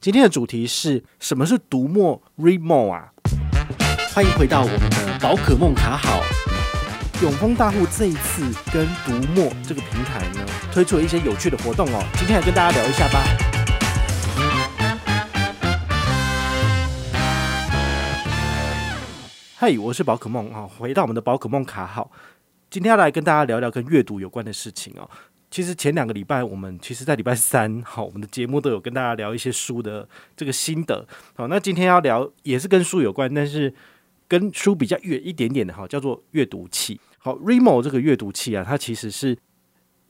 今天的主题是什么是读墨 Read More 啊？欢迎回到我们的宝可梦卡好。永丰大户这一次跟读墨这个平台呢，推出了一些有趣的活动哦。今天来跟大家聊一下吧。嘿，我是宝可梦啊，回到我们的宝可梦卡好。今天要来跟大家聊聊跟阅读有关的事情哦。其实前两个礼拜，我们其实，在礼拜三，好，我们的节目都有跟大家聊一些书的这个心得。好，那今天要聊也是跟书有关，但是跟书比较远一点点的，哈，叫做阅读器。好，Remo 这个阅读器啊，它其实是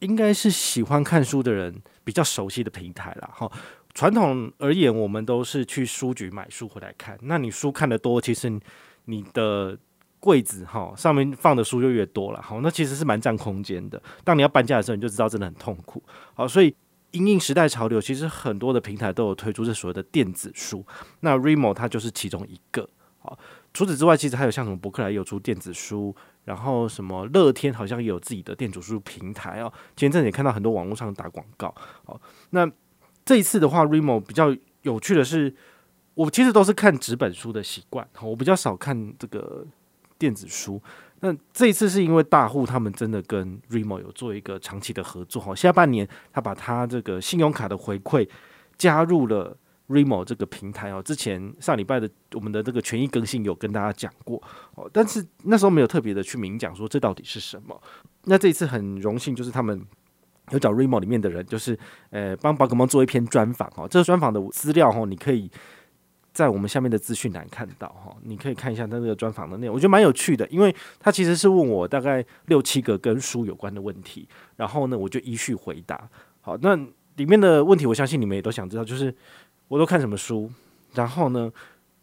应该是喜欢看书的人比较熟悉的平台啦。哈，传统而言，我们都是去书局买书回来看。那你书看得多，其实你的柜子哈上面放的书就越多了，好，那其实是蛮占空间的。当你要搬家的时候，你就知道真的很痛苦。好，所以因应时代潮流，其实很多的平台都有推出这所谓的电子书。那 Remo 它就是其中一个。好，除此之外，其实还有像什么博客来有出电子书，然后什么乐天好像也有自己的电子书平台哦。前阵子也看到很多网络上打广告。好，那这一次的话，Remo 比较有趣的是，我其实都是看纸本书的习惯，我比较少看这个。电子书，那这一次是因为大户他们真的跟 Remo 有做一个长期的合作哈，下半年他把他这个信用卡的回馈加入了 Remo 这个平台哦。之前上礼拜的我们的这个权益更新有跟大家讲过哦，但是那时候没有特别的去明讲说这到底是什么。那这一次很荣幸，就是他们有找 Remo 里面的人，就是呃帮宝可梦做一篇专访哦。这个专访的资料哦，你可以。在我们下面的资讯栏看到哈，你可以看一下他那个专访的内容，我觉得蛮有趣的，因为他其实是问我大概六七个跟书有关的问题，然后呢，我就依序回答。好，那里面的问题，我相信你们也都想知道，就是我都看什么书，然后呢，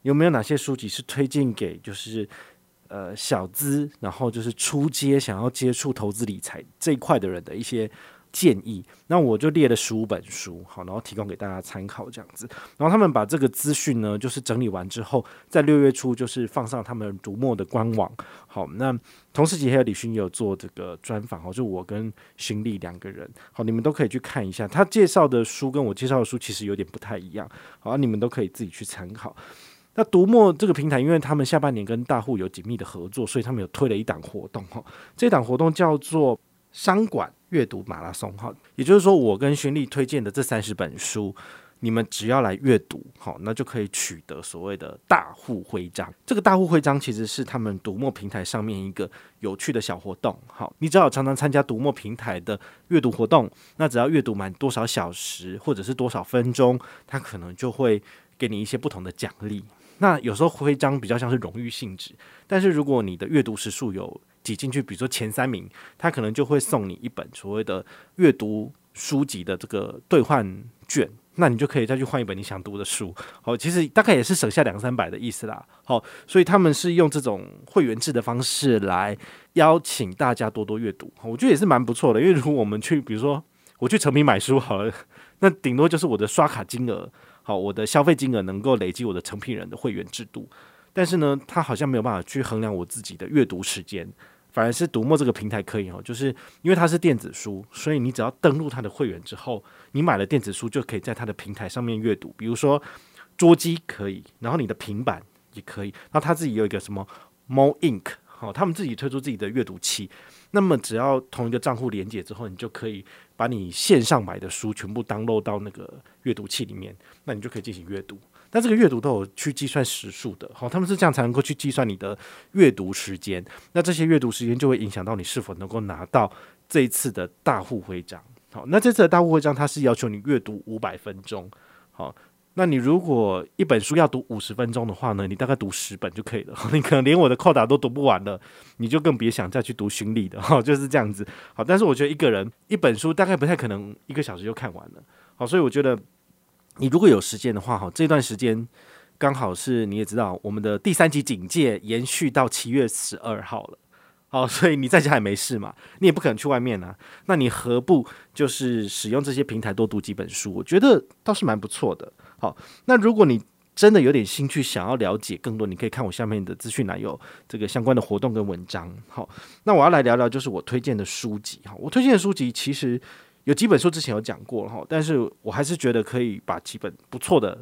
有没有哪些书籍是推荐给就是呃小资，然后就是初阶想要接触投资理财这一块的人的一些。建议，那我就列了十五本书，好，然后提供给大家参考这样子。然后他们把这个资讯呢，就是整理完之后，在六月初就是放上他们读墨的官网。好，那同时期还有李勋也有做这个专访，好，就我跟勋利两个人，好，你们都可以去看一下。他介绍的书跟我介绍的书其实有点不太一样，好，你们都可以自己去参考。那读墨这个平台，因为他们下半年跟大户有紧密的合作，所以他们有推了一档活动，哈，这档活动叫做商管阅读马拉松，哈，也就是说，我跟勋利推荐的这三十本书，你们只要来阅读，好，那就可以取得所谓的大户徽章。这个大户徽章其实是他们读墨平台上面一个有趣的小活动，好，你只要常常参加读墨平台的阅读活动，那只要阅读满多少小时或者是多少分钟，他可能就会给你一些不同的奖励。那有时候徽章比较像是荣誉性质，但是如果你的阅读时数有挤进去，比如说前三名，他可能就会送你一本所谓的阅读书籍的这个兑换券，那你就可以再去换一本你想读的书。好，其实大概也是省下两三百的意思啦。好，所以他们是用这种会员制的方式来邀请大家多多阅读，我觉得也是蛮不错的。因为如果我们去，比如说我去诚品买书好了，那顶多就是我的刷卡金额，好，我的消费金额能够累积我的诚品人的会员制度，但是呢，他好像没有办法去衡量我自己的阅读时间。反而是读墨这个平台可以哦，就是因为它是电子书，所以你只要登录它的会员之后，你买了电子书就可以在它的平台上面阅读。比如说桌机可以，然后你的平板也可以。然后它自己有一个什么 Mo Ink，好，他们自己推出自己的阅读器。那么只要同一个账户连接之后，你就可以把你线上买的书全部 download 到那个阅读器里面，那你就可以进行阅读。但这个阅读都有去计算时数的，好，他们是这样才能够去计算你的阅读时间。那这些阅读时间就会影响到你是否能够拿到这一次的大户徽章。好，那这次的大户徽章它是要求你阅读五百分钟。好，那你如果一本书要读五十分钟的话呢，你大概读十本就可以了。你可能连我的扣打都读不完了，你就更别想再去读勋利的。哈，就是这样子。好，但是我觉得一个人一本书大概不太可能一个小时就看完了。好，所以我觉得。你如果有时间的话，哈，这段时间刚好是你也知道，我们的第三级警戒延续到七月十二号了，好，所以你在家也没事嘛，你也不可能去外面啊，那你何不就是使用这些平台多读几本书？我觉得倒是蛮不错的。好，那如果你真的有点兴趣，想要了解更多，你可以看我下面的资讯栏有这个相关的活动跟文章。好，那我要来聊聊就是我推荐的书籍。哈，我推荐的书籍其实。有几本书之前有讲过哈，但是我还是觉得可以把几本不错的，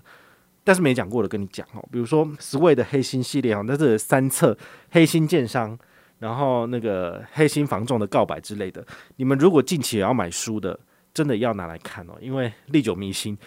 但是没讲过的跟你讲哈。比如说 Sway 的黑心系列哈，那是三册黑心建商，然后那个黑心房仲的告白之类的。你们如果近期也要买书的，真的要拿来看哦，因为历久弥新，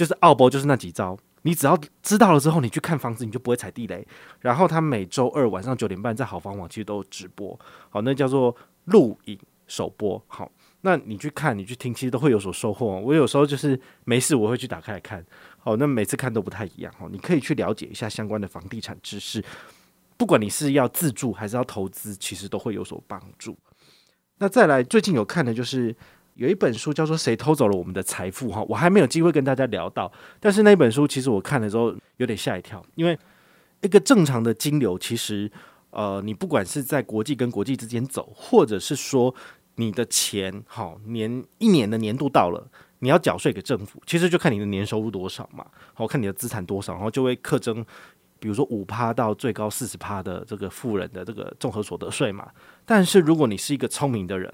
就是奥博就是那几招，你只要知道了之后，你去看房子你就不会踩地雷。然后他每周二晚上九点半在好房网其实都有直播，好，那叫做录影首播，好。那你去看，你去听，其实都会有所收获。我有时候就是没事，我会去打开来看。好，那每次看都不太一样。哦，你可以去了解一下相关的房地产知识。不管你是要自住还是要投资，其实都会有所帮助。那再来，最近有看的就是有一本书叫做《谁偷走了我们的财富》哈，我还没有机会跟大家聊到。但是那本书其实我看了之后有点吓一跳，因为一个正常的金流，其实呃，你不管是在国际跟国际之间走，或者是说。你的钱好，年一年的年度到了，你要缴税给政府，其实就看你的年收入多少嘛，好，看你的资产多少，然后就会课征，比如说五趴到最高四十趴的这个富人的这个综合所得税嘛。但是如果你是一个聪明的人，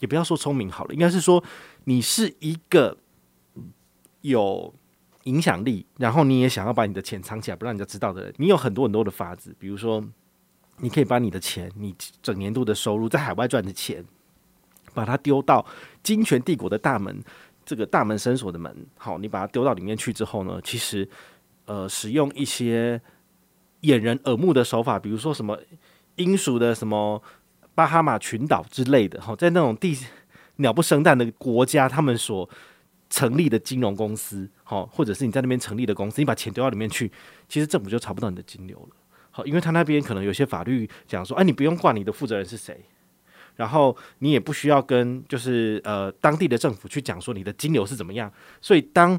也不要说聪明好了，应该是说你是一个有影响力，然后你也想要把你的钱藏起来不让人家知道的人，你有很多很多的法子，比如说你可以把你的钱，你整年度的收入在海外赚的钱。把它丢到金权帝国的大门，这个大门深锁的门，好，你把它丢到里面去之后呢，其实，呃，使用一些掩人耳目的手法，比如说什么英属的什么巴哈马群岛之类的，好，在那种地鸟不生蛋的国家，他们所成立的金融公司，好，或者是你在那边成立的公司，你把钱丢到里面去，其实政府就查不到你的金流了，好，因为他那边可能有些法律讲说，哎，你不用挂你的负责人是谁。然后你也不需要跟就是呃当地的政府去讲说你的金流是怎么样，所以当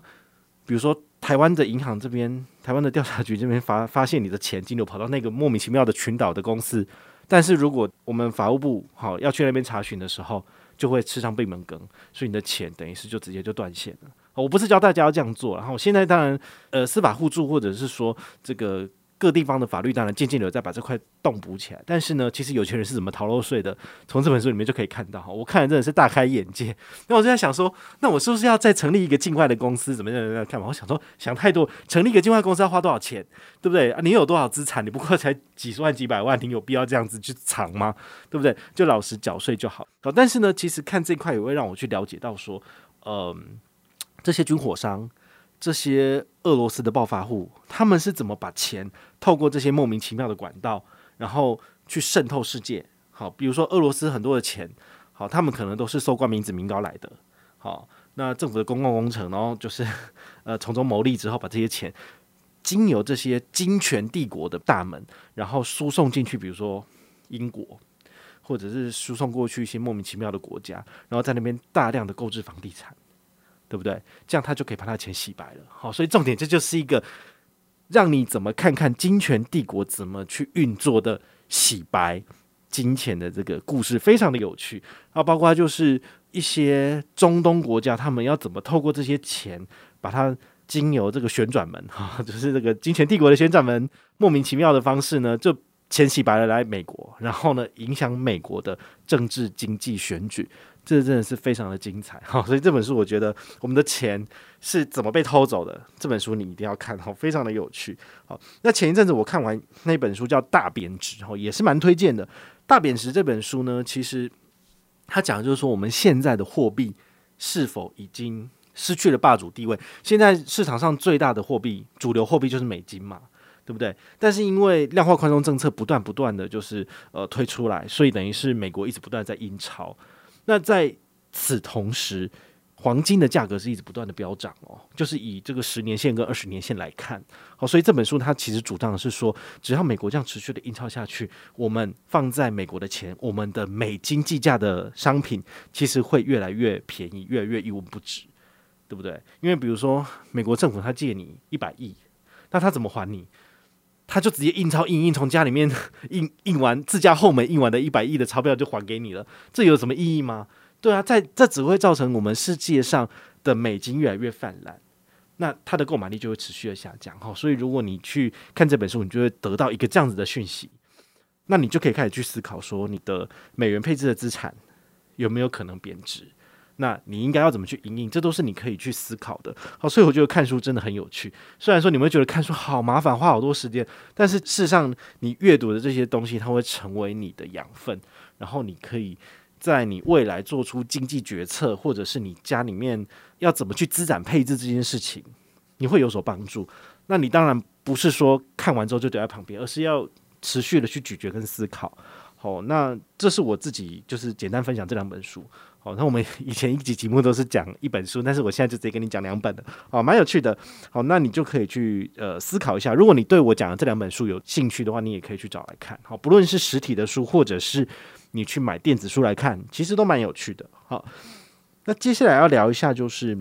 比如说台湾的银行这边、台湾的调查局这边发发现你的钱金流跑到那个莫名其妙的群岛的公司，但是如果我们法务部好要去那边查询的时候，就会吃上闭门羹，所以你的钱等于是就直接就断线了。我不是教大家要这样做，然后现在当然呃司法互助或者是说这个。各地方的法律当然渐渐的在把这块洞补起来，但是呢，其实有钱人是怎么逃漏税的？从这本书里面就可以看到哈。我看了真的是大开眼界。那我就在想说，那我是不是要再成立一个境外的公司？怎么样？怎么样？看嘛，我想说想太多，成立一个境外公司要花多少钱？对不对？你有多少资产？你不过才几十万、几百万，你有必要这样子去藏吗？对不对？就老实缴税就好。好，但是呢，其实看这块也会让我去了解到说，嗯，这些军火商。这些俄罗斯的暴发户，他们是怎么把钱透过这些莫名其妙的管道，然后去渗透世界？好，比如说俄罗斯很多的钱，好，他们可能都是收官民脂民膏来的。好，那政府的公共工程，然后就是 呃从中牟利之后，把这些钱经由这些金权帝国的大门，然后输送进去，比如说英国，或者是输送过去一些莫名其妙的国家，然后在那边大量的购置房地产。对不对？这样他就可以把他的钱洗白了。好，所以重点这就是一个让你怎么看看金权帝国怎么去运作的洗白金钱的这个故事，非常的有趣。啊，包括就是一些中东国家，他们要怎么透过这些钱，把它经由这个旋转门，哈，就是这个金权帝国的旋转门，莫名其妙的方式呢，就钱洗白了来美国，然后呢，影响美国的政治经济选举。这真的是非常的精彩，好，所以这本书我觉得我们的钱是怎么被偷走的，这本书你一定要看，好，非常的有趣，好，那前一阵子我看完那本书叫《大贬值》，哦，也是蛮推荐的，《大贬值》这本书呢，其实它讲的就是说我们现在的货币是否已经失去了霸主地位？现在市场上最大的货币，主流货币就是美金嘛，对不对？但是因为量化宽松政策不断不断的就是呃推出来，所以等于是美国一直不断在印钞。那在此同时，黄金的价格是一直不断的飙涨哦，就是以这个十年线跟二十年线来看，好，所以这本书它其实主张的是说，只要美国这样持续的印钞下去，我们放在美国的钱，我们的美金计价的商品，其实会越来越便宜，越来越一文不值，对不对？因为比如说美国政府他借你一百亿，那他怎么还你？他就直接印钞印印，从家里面 印印完自家后门印完的一百亿的钞票就还给你了，这有什么意义吗？对啊，在这只会造成我们世界上的美金越来越泛滥，那它的购买力就会持续的下降。哈，所以如果你去看这本书，你就会得到一个这样子的讯息，那你就可以开始去思考说，你的美元配置的资产有没有可能贬值？那你应该要怎么去因应？这都是你可以去思考的。好，所以我觉得看书真的很有趣。虽然说你们会觉得看书好麻烦，花好多时间，但是事实上，你阅读的这些东西，它会成为你的养分，然后你可以在你未来做出经济决策，或者是你家里面要怎么去资产配置这件事情，你会有所帮助。那你当然不是说看完之后就留在旁边，而是要持续的去咀嚼跟思考。好，那这是我自己就是简单分享这两本书。好，那我们 以前一集节目都是讲一本书，但是我现在就直接跟你讲两本的，好，蛮有趣的。好，那你就可以去呃思考一下，如果你对我讲的这两本书有兴趣的话，你也可以去找来看。好，不论是实体的书，或者是你去买电子书来看，其实都蛮有趣的。好，那接下来要聊一下就是。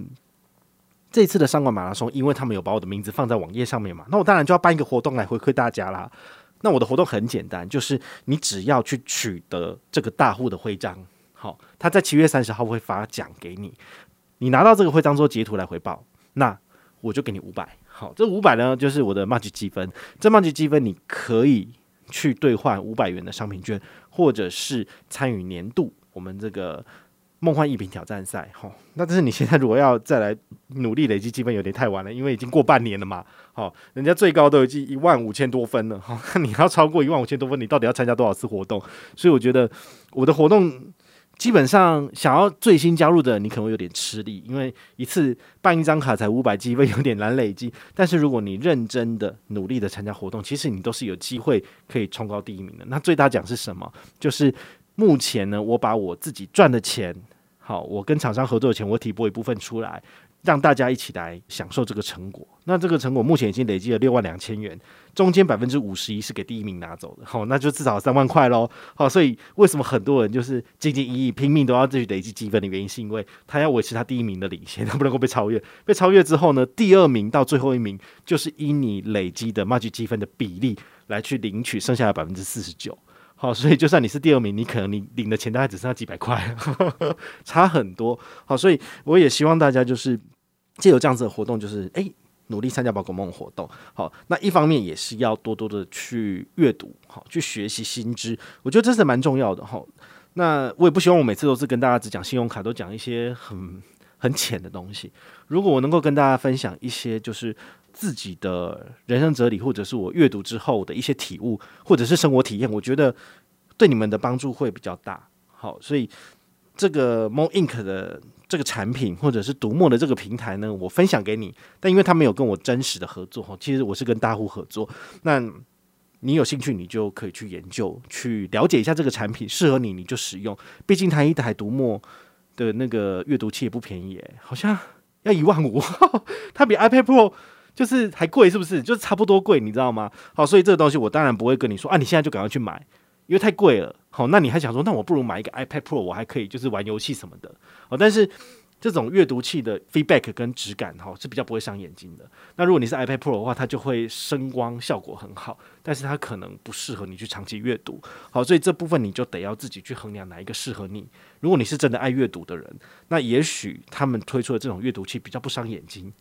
这次的商管马拉松，因为他们有把我的名字放在网页上面嘛，那我当然就要办一个活动来回馈大家啦。那我的活动很简单，就是你只要去取得这个大户的徽章，好，他在七月三十号会发奖给你。你拿到这个徽章之后截图来回报，那我就给你五百。好，这五百呢就是我的 Magic 积分，这 Magic 积分你可以去兑换五百元的商品券，或者是参与年度我们这个。梦幻一品挑战赛，好，那但是你现在如果要再来努力累积积分，有点太晚了，因为已经过半年了嘛，好，人家最高都已经一万五千多分了，好，你要超过一万五千多分，你到底要参加多少次活动？所以我觉得我的活动基本上想要最新加入的，你可能会有点吃力，因为一次办一张卡才五百积分，有点难累积。但是如果你认真的努力的参加活动，其实你都是有机会可以冲高第一名的。那最大奖是什么？就是。目前呢，我把我自己赚的钱，好，我跟厂商合作的钱，我提拨一部分出来，让大家一起来享受这个成果。那这个成果目前已经累积了六万两千元，中间百分之五十一是给第一名拿走的，好，那就至少三万块喽。好，所以为什么很多人就是兢兢业业拼命都要自己累积积分的原因，是因为他要维持他第一名的领先，他 不能够被超越。被超越之后呢，第二名到最后一名就是以你累积的 Magic 积分的比例来去领取剩下的百分之四十九。好，所以就算你是第二名，你可能你领的钱大概只剩下几百块，差很多。好，所以我也希望大家就是借由这样子的活动，就是诶，努力参加宝可梦活动。好，那一方面也是要多多的去阅读，好，去学习新知。我觉得这是蛮重要的。好，那我也不希望我每次都是跟大家只讲信用卡，都讲一些很很浅的东西。如果我能够跟大家分享一些，就是。自己的人生哲理，或者是我阅读之后的一些体悟，或者是生活体验，我觉得对你们的帮助会比较大。好，所以这个 Monink 的这个产品，或者是读墨的这个平台呢，我分享给你。但因为他没有跟我真实的合作，其实我是跟大户合作。那你有兴趣，你就可以去研究，去了解一下这个产品适合你，你就使用。毕竟它一台读墨的那个阅读器也不便宜，好像要一万五，它比 iPad Pro。就是还贵，是不是？就是差不多贵，你知道吗？好，所以这个东西我当然不会跟你说啊，你现在就赶快去买，因为太贵了。好，那你还想说，那我不如买一个 iPad Pro，我还可以就是玩游戏什么的。好，但是这种阅读器的 feedback 跟质感哈是比较不会伤眼睛的。那如果你是 iPad Pro 的话，它就会声光效果很好，但是它可能不适合你去长期阅读。好，所以这部分你就得要自己去衡量哪一个适合你。如果你是真的爱阅读的人，那也许他们推出的这种阅读器比较不伤眼睛。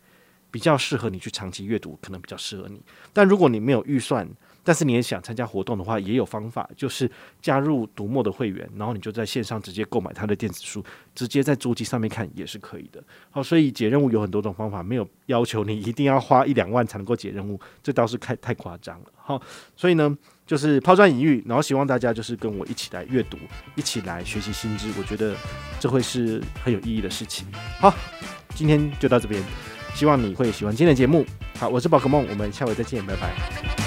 比较适合你去长期阅读，可能比较适合你。但如果你没有预算，但是你也想参加活动的话，也有方法，就是加入读墨的会员，然后你就在线上直接购买他的电子书，直接在桌机上面看也是可以的。好，所以解任务有很多种方法，没有要求你一定要花一两万才能够解任务，这倒是太太夸张了。好，所以呢，就是抛砖引玉，然后希望大家就是跟我一起来阅读，一起来学习新知，我觉得这会是很有意义的事情。好，今天就到这边。希望你会喜欢今天的节目。好，我是宝可梦，我们下回再见，拜拜。